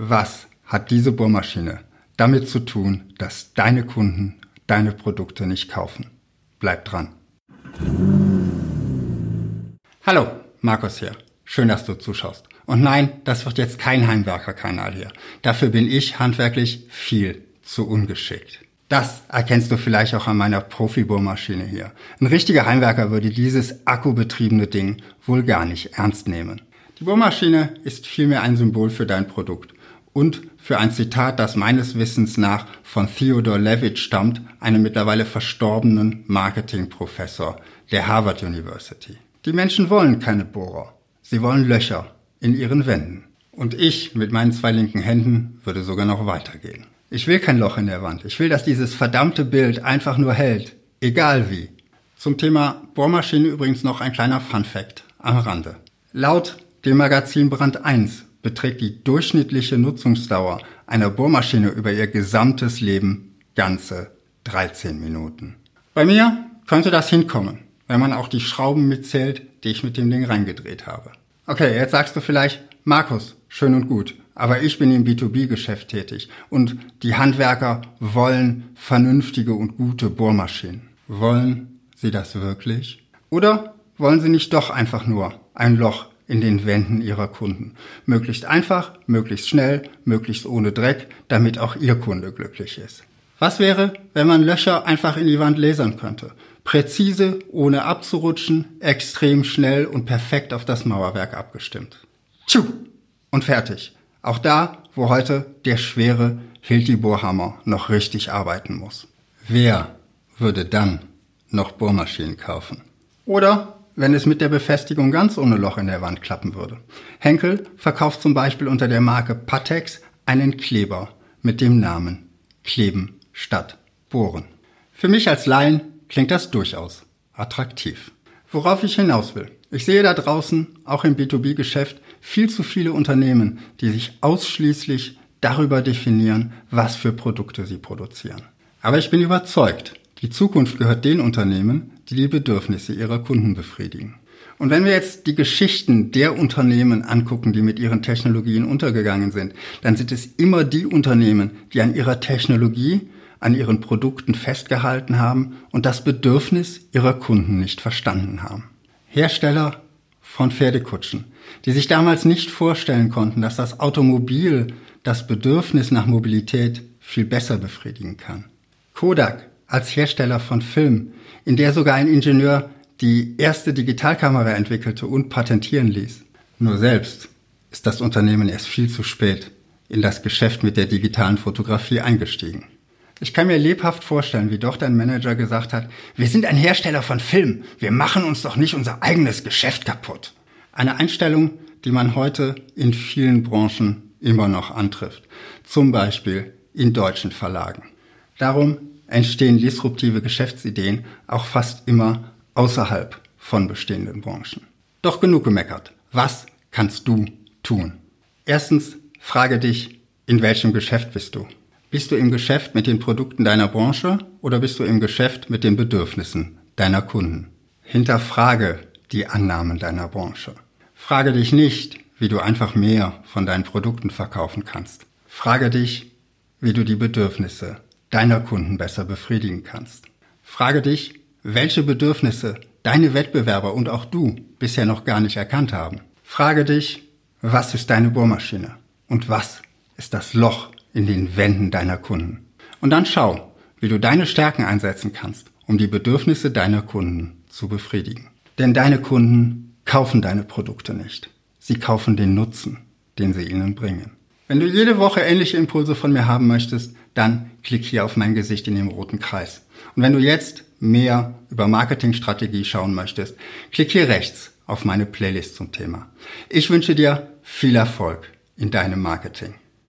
Was hat diese Bohrmaschine damit zu tun, dass deine Kunden deine Produkte nicht kaufen? Bleib dran. Hallo, Markus hier. Schön, dass du zuschaust. Und nein, das wird jetzt kein Heimwerkerkanal hier. Dafür bin ich handwerklich viel zu ungeschickt. Das erkennst du vielleicht auch an meiner Profi-Bohrmaschine hier. Ein richtiger Heimwerker würde dieses akkubetriebene Ding wohl gar nicht ernst nehmen. Die Bohrmaschine ist vielmehr ein Symbol für dein Produkt und für ein Zitat, das meines Wissens nach von Theodore Levitt stammt, einem mittlerweile verstorbenen Marketingprofessor der Harvard University. Die Menschen wollen keine Bohrer. Sie wollen Löcher in ihren Wänden. Und ich mit meinen zwei linken Händen würde sogar noch weitergehen. Ich will kein Loch in der Wand. Ich will, dass dieses verdammte Bild einfach nur hält. Egal wie. Zum Thema Bohrmaschine übrigens noch ein kleiner Fun Fact am Rande. Laut dem Magazin Brand 1 beträgt die durchschnittliche Nutzungsdauer einer Bohrmaschine über ihr gesamtes Leben ganze 13 Minuten. Bei mir könnte das hinkommen, wenn man auch die Schrauben mitzählt, die ich mit dem Ding reingedreht habe. Okay, jetzt sagst du vielleicht, Markus, schön und gut, aber ich bin im B2B-Geschäft tätig und die Handwerker wollen vernünftige und gute Bohrmaschinen. Wollen sie das wirklich? Oder wollen sie nicht doch einfach nur ein Loch in den Wänden ihrer Kunden? Möglichst einfach, möglichst schnell, möglichst ohne Dreck, damit auch ihr Kunde glücklich ist. Was wäre, wenn man Löcher einfach in die Wand lasern könnte? Präzise, ohne abzurutschen, extrem schnell und perfekt auf das Mauerwerk abgestimmt. Tschu! Und fertig. Auch da, wo heute der schwere Hilti-Bohrhammer noch richtig arbeiten muss. Wer würde dann noch Bohrmaschinen kaufen? Oder wenn es mit der Befestigung ganz ohne Loch in der Wand klappen würde. Henkel verkauft zum Beispiel unter der Marke Patex einen Kleber mit dem Namen Kleben statt Bohren. Für mich als Laien klingt das durchaus attraktiv. Worauf ich hinaus will. Ich sehe da draußen, auch im B2B-Geschäft, viel zu viele Unternehmen, die sich ausschließlich darüber definieren, was für Produkte sie produzieren. Aber ich bin überzeugt, die Zukunft gehört den Unternehmen, die Bedürfnisse ihrer Kunden befriedigen. Und wenn wir jetzt die Geschichten der Unternehmen angucken, die mit ihren Technologien untergegangen sind, dann sind es immer die Unternehmen, die an ihrer Technologie an ihren Produkten festgehalten haben und das Bedürfnis ihrer Kunden nicht verstanden haben. Hersteller von Pferdekutschen, die sich damals nicht vorstellen konnten, dass das Automobil das Bedürfnis nach Mobilität viel besser befriedigen kann. Kodak als Hersteller von Film, in der sogar ein Ingenieur die erste Digitalkamera entwickelte und patentieren ließ. Nur selbst ist das Unternehmen erst viel zu spät in das Geschäft mit der digitalen Fotografie eingestiegen. Ich kann mir lebhaft vorstellen, wie doch dein Manager gesagt hat, wir sind ein Hersteller von Film, wir machen uns doch nicht unser eigenes Geschäft kaputt. Eine Einstellung, die man heute in vielen Branchen immer noch antrifft, zum Beispiel in deutschen Verlagen. Darum entstehen disruptive Geschäftsideen auch fast immer außerhalb von bestehenden Branchen. Doch genug gemeckert. Was kannst du tun? Erstens, frage dich, in welchem Geschäft bist du? Bist du im Geschäft mit den Produkten deiner Branche oder bist du im Geschäft mit den Bedürfnissen deiner Kunden? Hinterfrage die Annahmen deiner Branche. Frage dich nicht, wie du einfach mehr von deinen Produkten verkaufen kannst. Frage dich, wie du die Bedürfnisse deiner Kunden besser befriedigen kannst. Frage dich, welche Bedürfnisse deine Wettbewerber und auch du bisher noch gar nicht erkannt haben. Frage dich, was ist deine Bohrmaschine und was ist das Loch in den Wänden deiner Kunden. Und dann schau, wie du deine Stärken einsetzen kannst, um die Bedürfnisse deiner Kunden zu befriedigen. Denn deine Kunden kaufen deine Produkte nicht. Sie kaufen den Nutzen, den sie ihnen bringen. Wenn du jede Woche ähnliche Impulse von mir haben möchtest, dann klick hier auf mein Gesicht in dem roten Kreis. Und wenn du jetzt mehr über Marketingstrategie schauen möchtest, klick hier rechts auf meine Playlist zum Thema. Ich wünsche dir viel Erfolg in deinem Marketing.